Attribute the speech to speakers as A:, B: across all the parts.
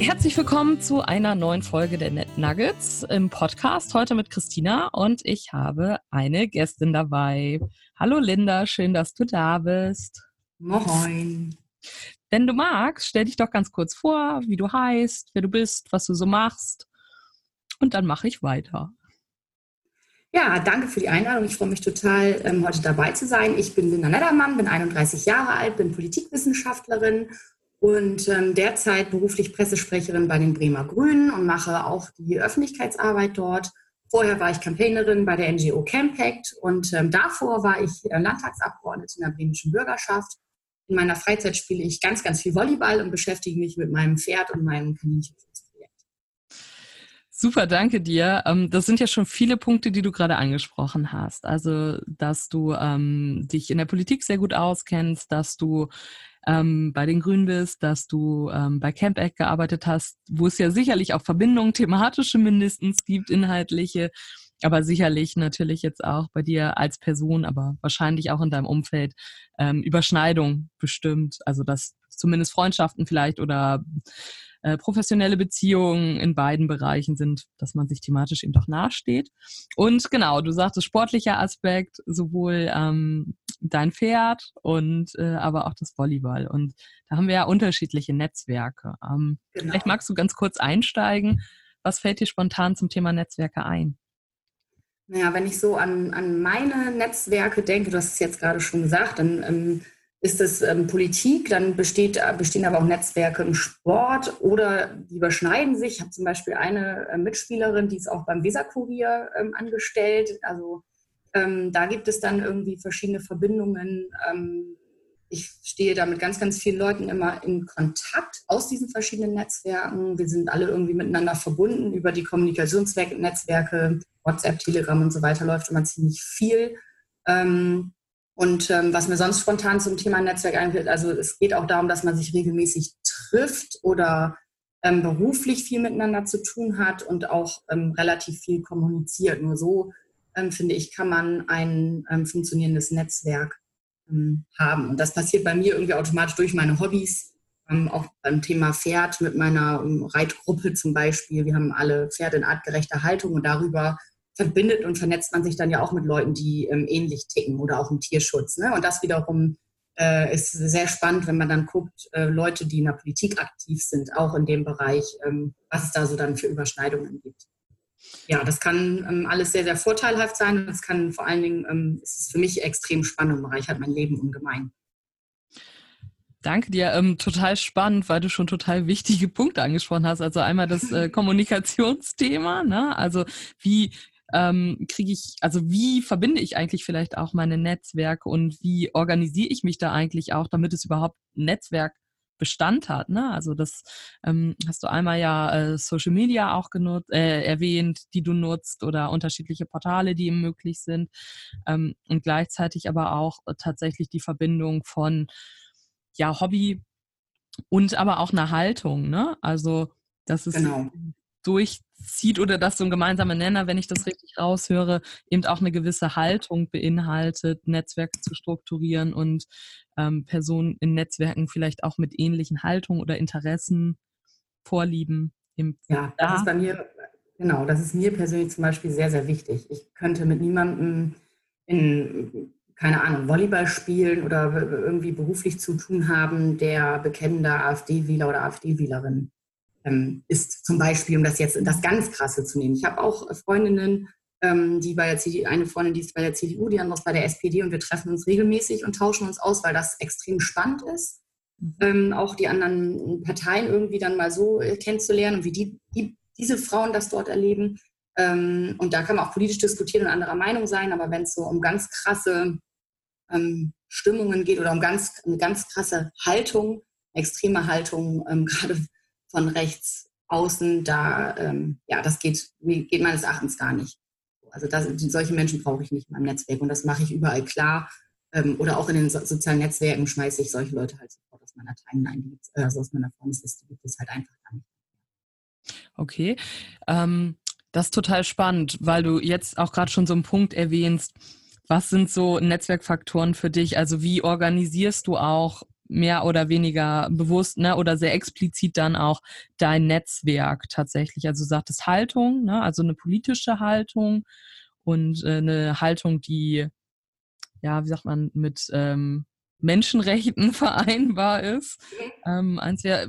A: Herzlich willkommen zu einer neuen Folge der Net Nuggets im Podcast. Heute mit Christina und ich habe eine Gästin dabei. Hallo Linda, schön, dass du da bist.
B: Moin.
A: Wenn du magst, stell dich doch ganz kurz vor, wie du heißt, wer du bist, was du so machst. Und dann mache ich weiter.
B: Ja, danke für die Einladung. Ich freue mich total, ähm, heute dabei zu sein. Ich bin Linda Neddermann, bin 31 Jahre alt, bin Politikwissenschaftlerin und ähm, derzeit beruflich Pressesprecherin bei den Bremer Grünen und mache auch die Öffentlichkeitsarbeit dort. Vorher war ich Campaignerin bei der NGO Campact und ähm, davor war ich äh, Landtagsabgeordnete in der bremischen Bürgerschaft. In meiner Freizeit spiele ich ganz, ganz viel Volleyball und beschäftige mich mit meinem Pferd und meinem Kaninchenschutzprojekt.
A: Super, danke dir. Ähm, das sind ja schon viele Punkte, die du gerade angesprochen hast. Also, dass du ähm, dich in der Politik sehr gut auskennst, dass du ähm, bei den Grünen bist, dass du ähm, bei Camp Egg gearbeitet hast, wo es ja sicherlich auch Verbindungen, thematische mindestens gibt, inhaltliche, aber sicherlich natürlich jetzt auch bei dir als Person, aber wahrscheinlich auch in deinem Umfeld ähm, Überschneidung bestimmt. Also dass zumindest Freundschaften vielleicht oder äh, professionelle Beziehungen in beiden Bereichen sind, dass man sich thematisch eben doch nahesteht. Und genau, du sagtest sportlicher Aspekt, sowohl ähm, dein Pferd und äh, aber auch das Volleyball. Und da haben wir ja unterschiedliche Netzwerke. Ähm, genau. Vielleicht magst du ganz kurz einsteigen. Was fällt dir spontan zum Thema Netzwerke ein?
B: Naja, wenn ich so an, an meine Netzwerke denke, du hast es jetzt gerade schon gesagt, dann ähm, ist es ähm, Politik, dann besteht, bestehen aber auch Netzwerke im Sport oder die überschneiden sich. Ich habe zum Beispiel eine äh, Mitspielerin, die ist auch beim Weserkurier ähm, angestellt. Also ähm, da gibt es dann irgendwie verschiedene Verbindungen. Ich stehe da mit ganz, ganz vielen Leuten immer in Kontakt aus diesen verschiedenen Netzwerken. Wir sind alle irgendwie miteinander verbunden über die Kommunikationsnetzwerke, WhatsApp, Telegram und so weiter läuft immer ziemlich viel. Ähm, und ähm, was mir sonst spontan zum Thema Netzwerk einfällt, also es geht auch darum, dass man sich regelmäßig trifft oder ähm, beruflich viel miteinander zu tun hat und auch relativ viel kommuniziert. Nur so finde ich, kann man ein funktionierendes Netzwerk haben. Und das passiert bei mir irgendwie automatisch durch meine Hobbys. auch beim Thema Pferd mit meiner Reitgruppe zum Beispiel. Wir haben alle Pferde in artgerechter Haltung und darüber verbindet und vernetzt man sich dann ja auch mit Leuten, die ähm, ähnlich ticken oder auch im Tierschutz. Ne? Und das wiederum äh, ist sehr spannend, wenn man dann guckt, äh, Leute, die in der Politik aktiv sind, auch in dem Bereich, ähm, was es da so dann für Überschneidungen gibt ja, das kann ähm, alles sehr, sehr vorteilhaft sein. Das kann vor allen Dingen, ähm, es ist für mich extrem spannend und bereichert mein Leben ungemein.
A: Danke dir. Ähm, total spannend, weil du schon total wichtige Punkte angesprochen hast. Also einmal das äh, Kommunikationsthema, ne? Also wie ähm, kriege ich, also wie verbinde ich eigentlich vielleicht auch meine Netzwerke und wie organisiere ich mich da eigentlich auch, damit es überhaupt ein Netzwerk Bestand hat. Ne? Also das ähm, hast du einmal ja äh, Social Media auch genutzt, äh, erwähnt, die du nutzt oder unterschiedliche Portale, die ihm möglich sind ähm, und gleichzeitig aber auch äh, tatsächlich die Verbindung von ja Hobby und aber auch einer Haltung. Ne? Also das ist genau durchzieht oder dass so ein gemeinsamer Nenner, wenn ich das richtig raushöre, eben auch eine gewisse Haltung beinhaltet, Netzwerke zu strukturieren und ähm, Personen in Netzwerken vielleicht auch mit ähnlichen Haltungen oder Interessen, Vorlieben. Im
B: ja, das ist bei mir, genau, das ist mir persönlich zum Beispiel sehr, sehr wichtig. Ich könnte mit niemandem in keine Ahnung, Volleyball spielen oder irgendwie beruflich zu tun haben, der bekennender AfD-Wähler oder AfD-Wählerin ist zum Beispiel, um das jetzt das ganz Krasse zu nehmen. Ich habe auch Freundinnen, ähm, die bei der CDU, eine Freundin, die ist bei der CDU, die andere ist bei der SPD und wir treffen uns regelmäßig und tauschen uns aus, weil das extrem spannend ist. Mhm. Ähm, auch die anderen Parteien irgendwie dann mal so äh, kennenzulernen und wie die, die, diese Frauen das dort erleben. Ähm, und da kann man auch politisch diskutieren und anderer Meinung sein, aber wenn es so um ganz krasse ähm, Stimmungen geht oder um ganz, eine ganz krasse Haltung, extreme Haltung, ähm, gerade von rechts außen, da, ähm, ja, das geht, geht meines Erachtens gar nicht. Also das, solche Menschen brauche ich nicht in meinem Netzwerk und das mache ich überall klar. Ähm, oder auch in den so sozialen Netzwerken schmeiße ich solche Leute halt sofort aus meiner Timeline, also aus meiner Freundesliste gibt es halt einfach gar nicht.
A: Okay. Ähm, das ist total spannend, weil du jetzt auch gerade schon so einen Punkt erwähnst. Was sind so Netzwerkfaktoren für dich? Also wie organisierst du auch mehr oder weniger bewusst ne, oder sehr explizit dann auch dein Netzwerk tatsächlich? Also du sagtest Haltung, ne, also eine politische Haltung und äh, eine Haltung, die, ja, wie sagt man, mit ähm, Menschenrechten vereinbar ist. Ähm, eins ja,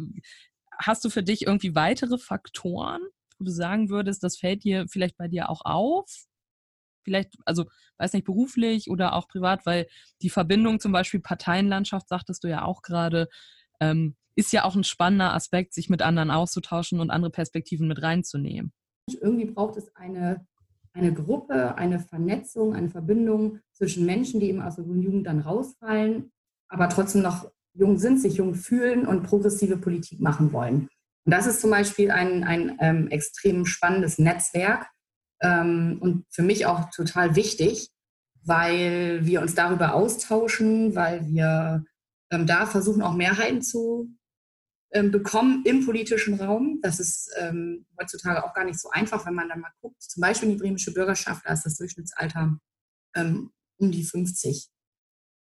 A: hast du für dich irgendwie weitere Faktoren, wo du sagen würdest, das fällt dir vielleicht bei dir auch auf? Vielleicht, also weiß nicht, beruflich oder auch privat, weil die Verbindung zum Beispiel Parteienlandschaft, sagtest du ja auch gerade, ähm, ist ja auch ein spannender Aspekt, sich mit anderen auszutauschen und andere Perspektiven mit reinzunehmen.
B: Irgendwie braucht es eine, eine Gruppe, eine Vernetzung, eine Verbindung zwischen Menschen, die eben aus der Jugend dann rausfallen, aber trotzdem noch jung sind, sich jung fühlen und progressive Politik machen wollen. Und das ist zum Beispiel ein, ein ähm, extrem spannendes Netzwerk und für mich auch total wichtig, weil wir uns darüber austauschen, weil wir ähm, da versuchen, auch Mehrheiten zu ähm, bekommen im politischen Raum. Das ist ähm, heutzutage auch gar nicht so einfach, wenn man dann mal guckt. Zum Beispiel in die bremische Bürgerschaft, da ist das Durchschnittsalter ähm, um die 50.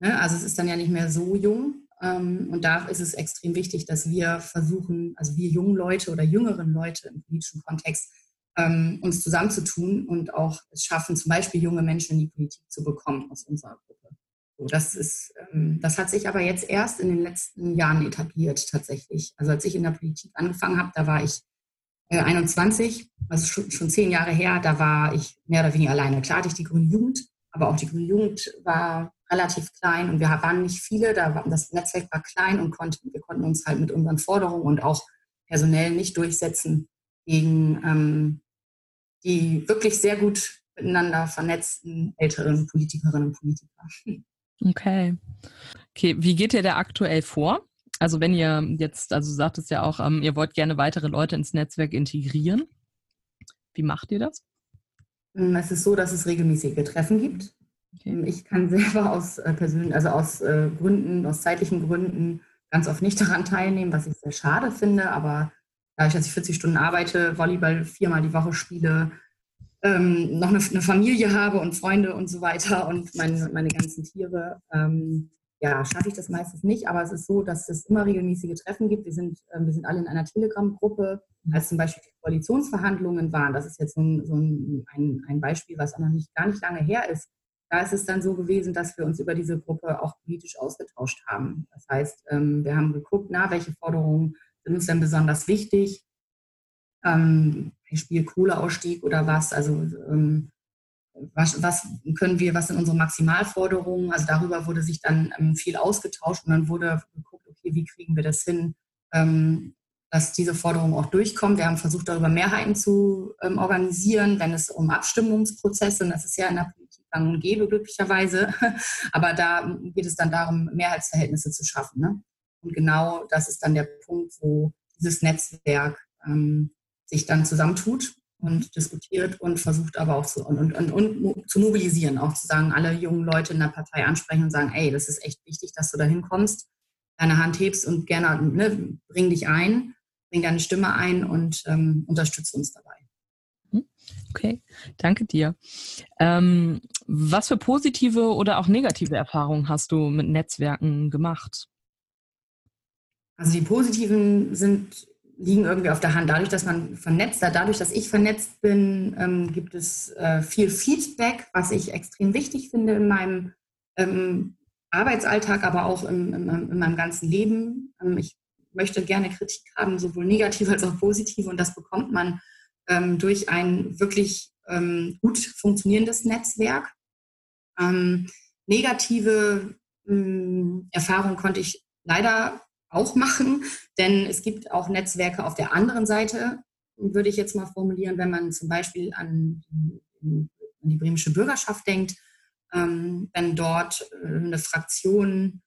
B: Ne? Also es ist dann ja nicht mehr so jung. Ähm, und da ist es extrem wichtig, dass wir versuchen, also wir jungen Leute oder jüngeren Leute im politischen Kontext, ähm, uns zusammenzutun und auch es schaffen, zum Beispiel junge Menschen in die Politik zu bekommen aus unserer Gruppe. So, das, ist, ähm, das hat sich aber jetzt erst in den letzten Jahren etabliert tatsächlich. Also als ich in der Politik angefangen habe, da war ich 21, äh, also schon, schon zehn Jahre her, da war ich mehr oder weniger alleine. Klar hatte ich die Grüne Jugend, aber auch die Grüne Jugend war relativ klein und wir waren nicht viele, da war, das Netzwerk war klein und konnten, wir konnten uns halt mit unseren Forderungen und auch personell nicht durchsetzen gegen ähm, die wirklich sehr gut miteinander vernetzten älteren Politikerinnen und Politiker.
A: Okay. Okay, wie geht ihr da aktuell vor? Also wenn ihr jetzt, also sagt es ja auch, ähm, ihr wollt gerne weitere Leute ins Netzwerk integrieren. Wie macht ihr das?
B: Es ist so, dass es regelmäßige Treffen gibt. Okay. Ich kann selber aus äh, persönlichen, also aus äh, Gründen, aus zeitlichen Gründen ganz oft nicht daran teilnehmen, was ich sehr schade finde. Aber dadurch, dass ich 40 Stunden arbeite, Volleyball viermal die Woche spiele, ähm, noch eine, eine, Familie habe und Freunde und so weiter und meine, meine ganzen Tiere, ähm, ja, schaffe ich das meistens nicht. Aber es ist so, dass es immer regelmäßige Treffen gibt. Wir sind, äh, wir sind alle in einer Telegram-Gruppe. Als zum Beispiel die Koalitionsverhandlungen waren, das ist jetzt so ein, so ein, ein Beispiel, was auch noch nicht gar nicht lange her ist, da ist es dann so gewesen, dass wir uns über diese Gruppe auch politisch ausgetauscht haben. Das heißt, ähm, wir haben geguckt, na, welche Forderungen sind uns denn besonders wichtig? Ähm, Beispiel Kohleausstieg oder was? Also ähm, was, was, können wir, was sind unsere Maximalforderungen? Also darüber wurde sich dann viel ausgetauscht und dann wurde geguckt, okay, wie kriegen wir das hin, dass diese Forderungen auch durchkommen. Wir haben versucht, darüber Mehrheiten zu organisieren, wenn es um Abstimmungsprozesse, und das ist ja in der gang und gäbe, glücklicherweise. Aber da geht es dann darum, Mehrheitsverhältnisse zu schaffen. Ne? Und genau das ist dann der Punkt, wo dieses Netzwerk ähm, sich dann zusammentut und diskutiert und versucht aber auch zu, und, und, und, und, zu mobilisieren, auch zu sagen, alle jungen Leute in der Partei ansprechen und sagen, ey, das ist echt wichtig, dass du da hinkommst, deine Hand hebst und gerne ne, bring dich ein, bring deine Stimme ein und ähm, unterstütze uns dabei.
A: Okay, danke dir. Ähm, was für positive oder auch negative Erfahrungen hast du mit Netzwerken gemacht?
B: Also die positiven sind, liegen irgendwie auf der Hand. Dadurch, dass man vernetzt, dadurch, dass ich vernetzt bin, ähm, gibt es äh, viel Feedback, was ich extrem wichtig finde in meinem ähm, Arbeitsalltag, aber auch im, in, in meinem ganzen Leben. Ähm, ich möchte gerne Kritik haben, sowohl negative als auch positive, und das bekommt man ähm, durch ein wirklich ähm, gut funktionierendes Netzwerk. Ähm, negative Erfahrungen konnte ich leider auch machen, denn es gibt auch Netzwerke auf der anderen Seite, würde ich jetzt mal formulieren, wenn man zum Beispiel an, an die bremische Bürgerschaft denkt, ähm, wenn dort äh, eine Fraktion,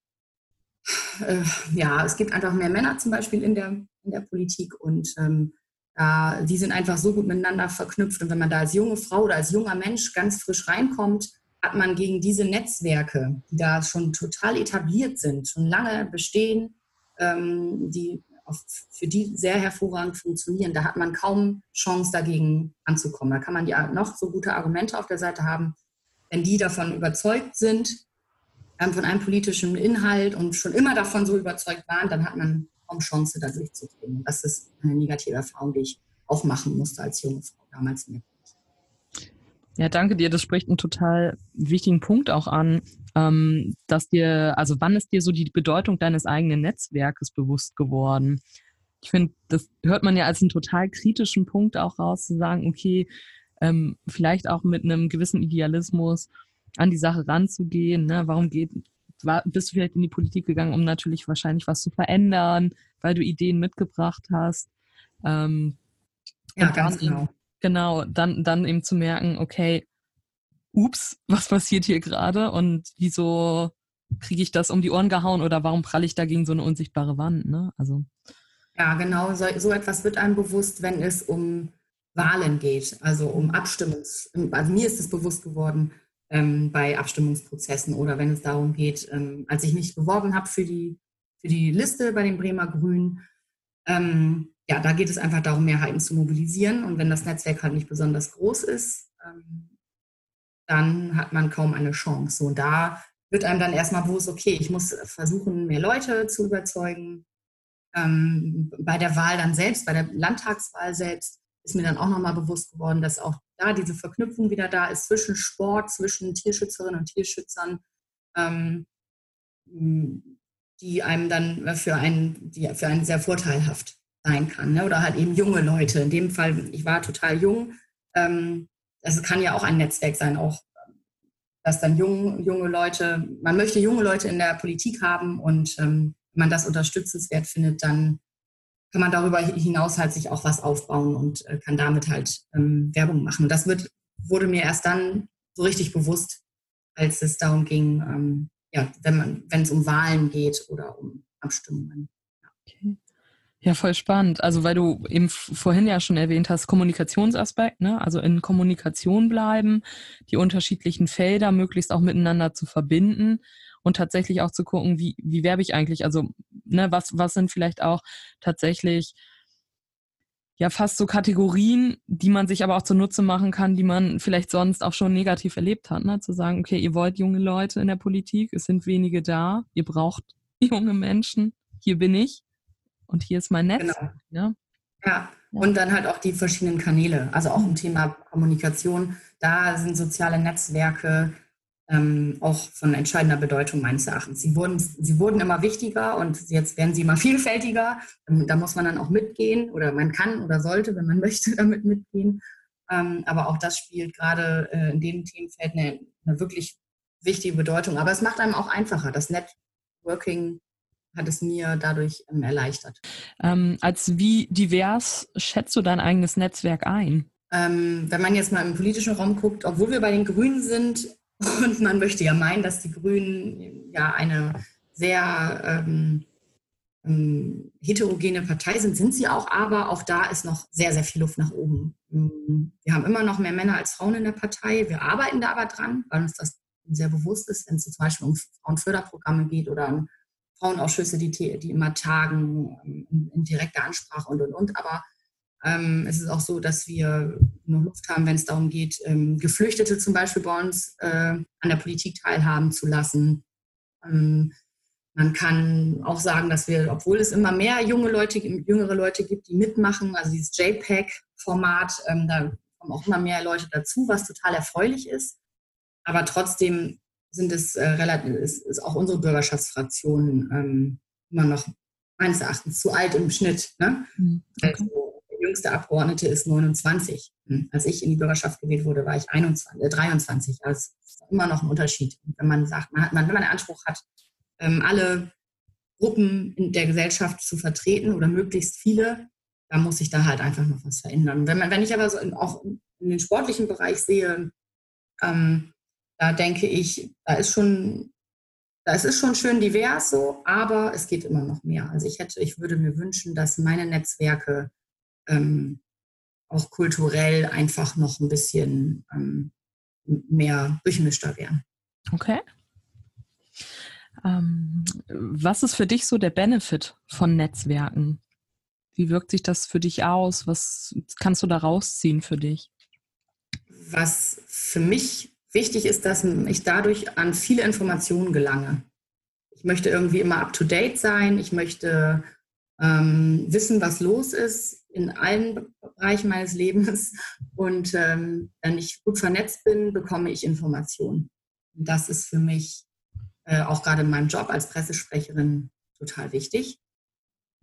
B: äh, ja, es gibt einfach mehr Männer zum Beispiel in der, in der Politik und ähm, äh, die sind einfach so gut miteinander verknüpft. Und wenn man da als junge Frau oder als junger Mensch ganz frisch reinkommt, hat man gegen diese Netzwerke, die da schon total etabliert sind, schon lange bestehen, ähm, die auch für die sehr hervorragend funktionieren. Da hat man kaum Chance dagegen anzukommen. Da kann man ja noch so gute Argumente auf der Seite haben. Wenn die davon überzeugt sind, ähm, von einem politischen Inhalt und schon immer davon so überzeugt waren, dann hat man kaum Chance, da durchzudringen. Das ist eine negative Erfahrung, die ich auch machen musste als junge Frau damals
A: ja, danke dir. Das spricht einen total wichtigen Punkt auch an, ähm, dass dir, also wann ist dir so die Bedeutung deines eigenen Netzwerkes bewusst geworden? Ich finde, das hört man ja als einen total kritischen Punkt auch raus, zu sagen, okay, ähm, vielleicht auch mit einem gewissen Idealismus an die Sache ranzugehen. Ne? Warum geht, war, bist du vielleicht in die Politik gegangen, um natürlich wahrscheinlich was zu verändern, weil du Ideen mitgebracht hast? Ähm,
B: ja, ganz genau.
A: Genau, dann, dann eben zu merken, okay, ups, was passiert hier gerade und wieso kriege ich das um die Ohren gehauen oder warum pralle ich da gegen so eine unsichtbare Wand? Ne? Also.
B: Ja, genau, so, so etwas wird einem bewusst, wenn es um Wahlen geht, also um Abstimmungs, also mir ist es bewusst geworden ähm, bei Abstimmungsprozessen oder wenn es darum geht, ähm, als ich mich beworben habe für die, für die Liste bei den Bremer Grünen, ähm, ja, da geht es einfach darum, Mehrheiten zu mobilisieren. Und wenn das Netzwerk halt nicht besonders groß ist, ähm, dann hat man kaum eine Chance. Und da wird einem dann erstmal bewusst, okay, ich muss versuchen, mehr Leute zu überzeugen. Ähm, bei der Wahl dann selbst, bei der Landtagswahl selbst, ist mir dann auch nochmal bewusst geworden, dass auch da diese Verknüpfung wieder da ist zwischen Sport, zwischen Tierschützerinnen und Tierschützern. Ähm, die einem dann für einen, die für einen sehr vorteilhaft sein kann. Ne? Oder halt eben junge Leute. In dem Fall, ich war total jung. Ähm, das kann ja auch ein Netzwerk sein, auch dass dann jung, junge Leute, man möchte junge Leute in der Politik haben und ähm, wenn man das unterstützenswert findet, dann kann man darüber hinaus halt sich auch was aufbauen und äh, kann damit halt ähm, Werbung machen. Und das wird, wurde mir erst dann so richtig bewusst, als es darum ging, ähm, ja, wenn man, wenn es um Wahlen geht oder um Abstimmungen.
A: Ja. Okay. Ja, voll spannend. Also weil du eben vorhin ja schon erwähnt hast, Kommunikationsaspekt, ne? Also in Kommunikation bleiben, die unterschiedlichen Felder möglichst auch miteinander zu verbinden und tatsächlich auch zu gucken, wie, wie werbe ich eigentlich? Also, ne, was, was sind vielleicht auch tatsächlich ja fast so Kategorien, die man sich aber auch zunutze machen kann, die man vielleicht sonst auch schon negativ erlebt hat. Ne? Zu sagen, okay, ihr wollt junge Leute in der Politik, es sind wenige da, ihr braucht junge Menschen, hier bin ich und hier ist mein Netz. Genau.
B: Ja? ja, und dann halt auch die verschiedenen Kanäle, also auch im Thema Kommunikation. Da sind soziale Netzwerke ähm, auch von entscheidender Bedeutung meines Erachtens. Sie wurden, sie wurden immer wichtiger und jetzt werden sie immer vielfältiger. Ähm, da muss man dann auch mitgehen oder man kann oder sollte, wenn man möchte, damit mitgehen. Ähm, aber auch das spielt gerade äh, in dem Themenfeld eine, eine wirklich wichtige Bedeutung. Aber es macht einem auch einfacher. Das Networking hat es mir dadurch ähm, erleichtert.
A: Ähm, als wie divers schätzt du dein eigenes Netzwerk ein?
B: Ähm, wenn man jetzt mal im politischen Raum guckt, obwohl wir bei den Grünen sind, und man möchte ja meinen, dass die Grünen ja eine sehr ähm, ähm, heterogene Partei sind, sind sie auch, aber auch da ist noch sehr, sehr viel Luft nach oben. Wir haben immer noch mehr Männer als Frauen in der Partei. Wir arbeiten da aber dran, weil uns das sehr bewusst ist, wenn es zum Beispiel um Frauenförderprogramme geht oder um Frauenausschüsse, die, die immer tagen, ähm, in, in direkter Ansprache und, und, und. Aber ähm, es ist auch so, dass wir noch Luft haben, wenn es darum geht, ähm, Geflüchtete zum Beispiel bei uns äh, an der Politik teilhaben zu lassen. Ähm, man kann auch sagen, dass wir, obwohl es immer mehr junge Leute, jüngere Leute gibt, die mitmachen, also dieses JPEG-Format, ähm, da kommen auch immer mehr Leute dazu, was total erfreulich ist. Aber trotzdem sind es äh, relativ, ist, ist, auch unsere Bürgerschaftsfraktion ähm, immer noch meines Erachtens zu alt im Schnitt. Ne? Mhm. Okay. Also, jüngste Abgeordnete ist 29. Hm. Als ich in die Bürgerschaft gewählt wurde, war ich 21, äh, 23. Also ist immer noch ein Unterschied. wenn man sagt, man hat, man, wenn man den Anspruch hat, ähm, alle Gruppen in der Gesellschaft zu vertreten oder möglichst viele, dann muss sich da halt einfach noch was verändern. Wenn, man, wenn ich aber so in, auch in den sportlichen Bereich sehe, ähm, da denke ich, da ist schon, da ist es schon schön divers so, aber es geht immer noch mehr. Also ich hätte, ich würde mir wünschen, dass meine Netzwerke ähm, auch kulturell einfach noch ein bisschen ähm, mehr durchmischter werden.
A: Okay. Ähm, was ist für dich so der Benefit von Netzwerken? Wie wirkt sich das für dich aus? Was kannst du da rausziehen für dich?
B: Was für mich wichtig ist, dass ich dadurch an viele Informationen gelange. Ich möchte irgendwie immer up-to-date sein. Ich möchte ähm, wissen, was los ist in allen Bereichen meines Lebens. Und ähm, wenn ich gut vernetzt bin, bekomme ich Informationen. Und das ist für mich äh, auch gerade in meinem Job als Pressesprecherin total wichtig.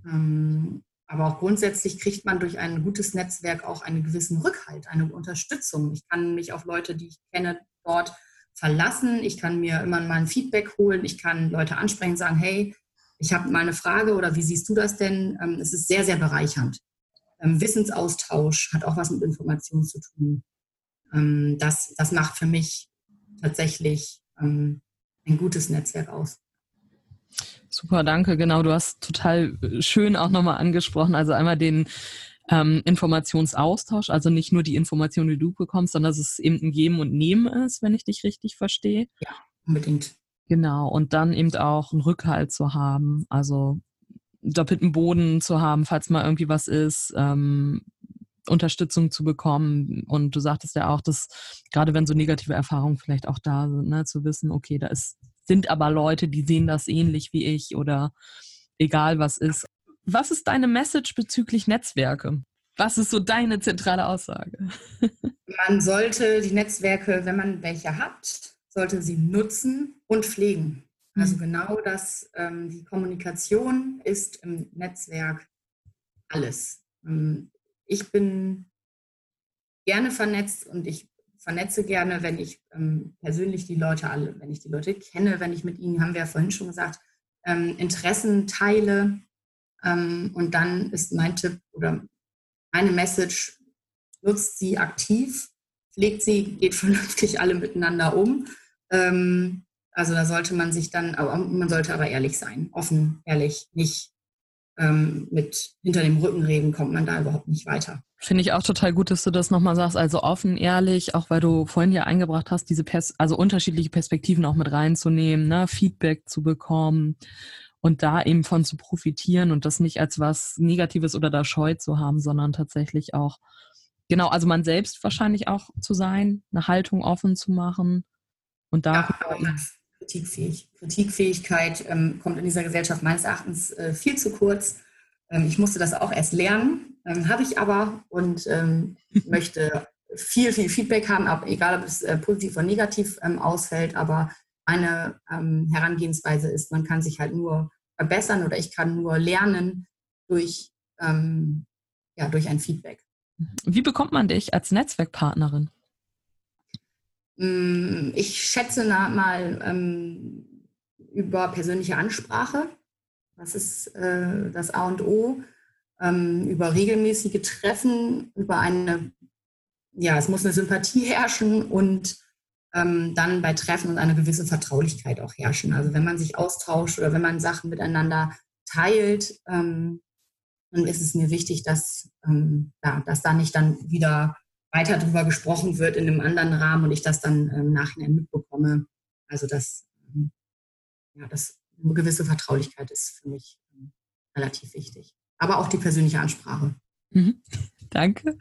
B: Ähm, aber auch grundsätzlich kriegt man durch ein gutes Netzwerk auch einen gewissen Rückhalt, eine Unterstützung. Ich kann mich auf Leute, die ich kenne, dort verlassen. Ich kann mir immer mal ein Feedback holen. Ich kann Leute ansprechen sagen, hey, ich habe mal eine Frage oder wie siehst du das denn? Ähm, es ist sehr, sehr bereichernd. Ähm, Wissensaustausch hat auch was mit Informationen zu tun. Ähm, das, das macht für mich tatsächlich ein gutes Netzwerk aus.
A: Super, danke. Genau, du hast total schön auch nochmal angesprochen. Also einmal den ähm, Informationsaustausch, also nicht nur die Informationen, die du bekommst, sondern dass es eben ein Geben und Nehmen ist, wenn ich dich richtig verstehe.
B: Ja, unbedingt.
A: Genau, und dann eben auch einen Rückhalt zu haben, also doppelten Boden zu haben, falls mal irgendwie was ist, ähm, Unterstützung zu bekommen. Und du sagtest ja auch, dass gerade wenn so negative Erfahrungen vielleicht auch da sind, ne, zu wissen, okay, da ist, sind aber Leute, die sehen das ähnlich wie ich oder egal was ist. Was ist deine Message bezüglich Netzwerke? Was ist so deine zentrale Aussage?
B: Man sollte die Netzwerke, wenn man welche hat, sollte sie nutzen und pflegen. Also mhm. genau das, ähm, die Kommunikation ist im Netzwerk alles. Ähm, ich bin gerne vernetzt und ich vernetze gerne, wenn ich ähm, persönlich die Leute alle, wenn ich die Leute kenne, wenn ich mit ihnen, haben wir ja vorhin schon gesagt, ähm, Interessen teile. Ähm, und dann ist mein Tipp oder meine Message, nutzt sie aktiv, pflegt sie, geht vernünftig alle miteinander um ähm, also da sollte man sich dann, aber man sollte aber ehrlich sein, offen, ehrlich, nicht ähm, mit hinter dem Rücken reden, kommt man da überhaupt nicht weiter.
A: Finde ich auch total gut, dass du das nochmal sagst. Also offen, ehrlich, auch weil du vorhin ja eingebracht hast, diese Pers also unterschiedliche Perspektiven auch mit reinzunehmen, ne? Feedback zu bekommen und da eben von zu profitieren und das nicht als was Negatives oder da Scheu zu haben, sondern tatsächlich auch, genau, also man selbst wahrscheinlich auch zu sein, eine Haltung offen zu machen und da
B: ja, kritikfähig. Kritikfähigkeit ähm, kommt in dieser Gesellschaft meines Erachtens äh, viel zu kurz. Ähm, ich musste das auch erst lernen, ähm, habe ich aber und ähm, möchte viel, viel Feedback haben, ab, egal ob es äh, positiv oder negativ ähm, ausfällt. Aber meine ähm, Herangehensweise ist, man kann sich halt nur verbessern oder ich kann nur lernen durch, ja, durch ein Feedback.
A: Wie bekommt man dich als Netzwerkpartnerin?
B: Mm, ich schätze mal ähm, über persönliche Ansprache. Das ist äh, das A und O. Ähm, über regelmäßige Treffen, über eine, ja, es muss eine Sympathie herrschen und ähm, dann bei Treffen und eine gewisse Vertraulichkeit auch herrschen. Also wenn man sich austauscht oder wenn man Sachen miteinander teilt, ähm, dann ist es mir wichtig, dass, ähm, ja, dass da nicht dann wieder weiter darüber gesprochen wird in einem anderen Rahmen und ich das dann im ähm, Nachhinein mitbekomme. Also dass, ähm, ja, das eine gewisse Vertraulichkeit ist für mich ähm, relativ wichtig. Aber auch die persönliche Ansprache.
A: Mhm. Danke.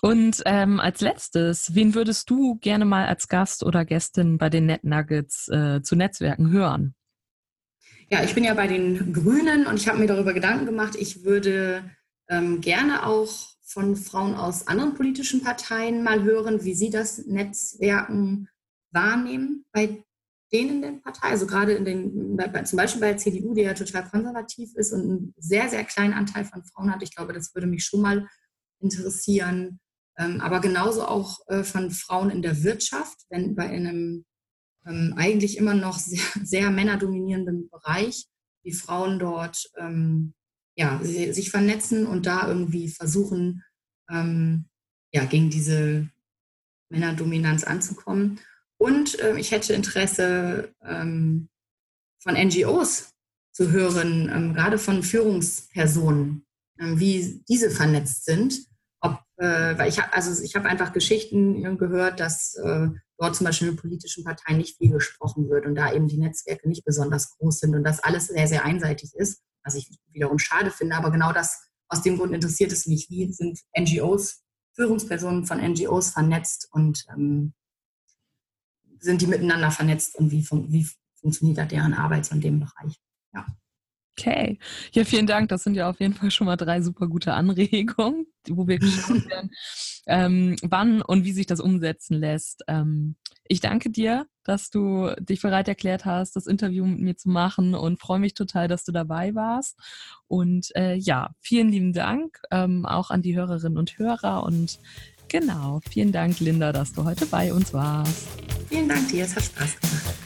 A: Und ähm, als letztes, wen würdest du gerne mal als Gast oder Gästin bei den Net Nuggets äh, zu Netzwerken hören?
B: Ja, ich bin ja bei den Grünen und ich habe mir darüber Gedanken gemacht, ich würde ähm, gerne auch von Frauen aus anderen politischen Parteien mal hören, wie sie das Netzwerken wahrnehmen bei denen in den Parteien, also gerade in den, zum Beispiel bei der CDU, die ja total konservativ ist und einen sehr, sehr kleinen Anteil von Frauen hat. Ich glaube, das würde mich schon mal interessieren. Ähm, aber genauso auch äh, von Frauen in der Wirtschaft, wenn bei einem ähm, eigentlich immer noch sehr, sehr männerdominierenden Bereich, die Frauen dort ähm, ja, sich vernetzen und da irgendwie versuchen, ja, gegen diese Männerdominanz anzukommen. Und äh, ich hätte Interesse ähm, von NGOs zu hören, ähm, gerade von Führungspersonen, ähm, wie diese vernetzt sind. Äh, weil ich habe also ich habe einfach Geschichten gehört, dass äh, dort zum Beispiel in politischen Parteien nicht viel gesprochen wird und da eben die Netzwerke nicht besonders groß sind und das alles sehr, sehr einseitig ist was ich wiederum schade finde, aber genau das aus dem Grund interessiert es mich, wie sind NGOs, Führungspersonen von NGOs vernetzt und ähm, sind die miteinander vernetzt und wie, fun wie funktioniert da deren Arbeit in dem Bereich. Ja.
A: Okay. Ja, vielen Dank. Das sind ja auf jeden Fall schon mal drei super gute Anregungen, wo wir geschaut werden, ähm, wann und wie sich das umsetzen lässt. Ähm, ich danke dir, dass du dich bereit erklärt hast, das Interview mit mir zu machen und freue mich total, dass du dabei warst. Und äh, ja, vielen lieben Dank ähm, auch an die Hörerinnen und Hörer und genau, vielen Dank, Linda, dass du heute bei uns warst.
B: Vielen Dank dir, es hat Spaß gemacht.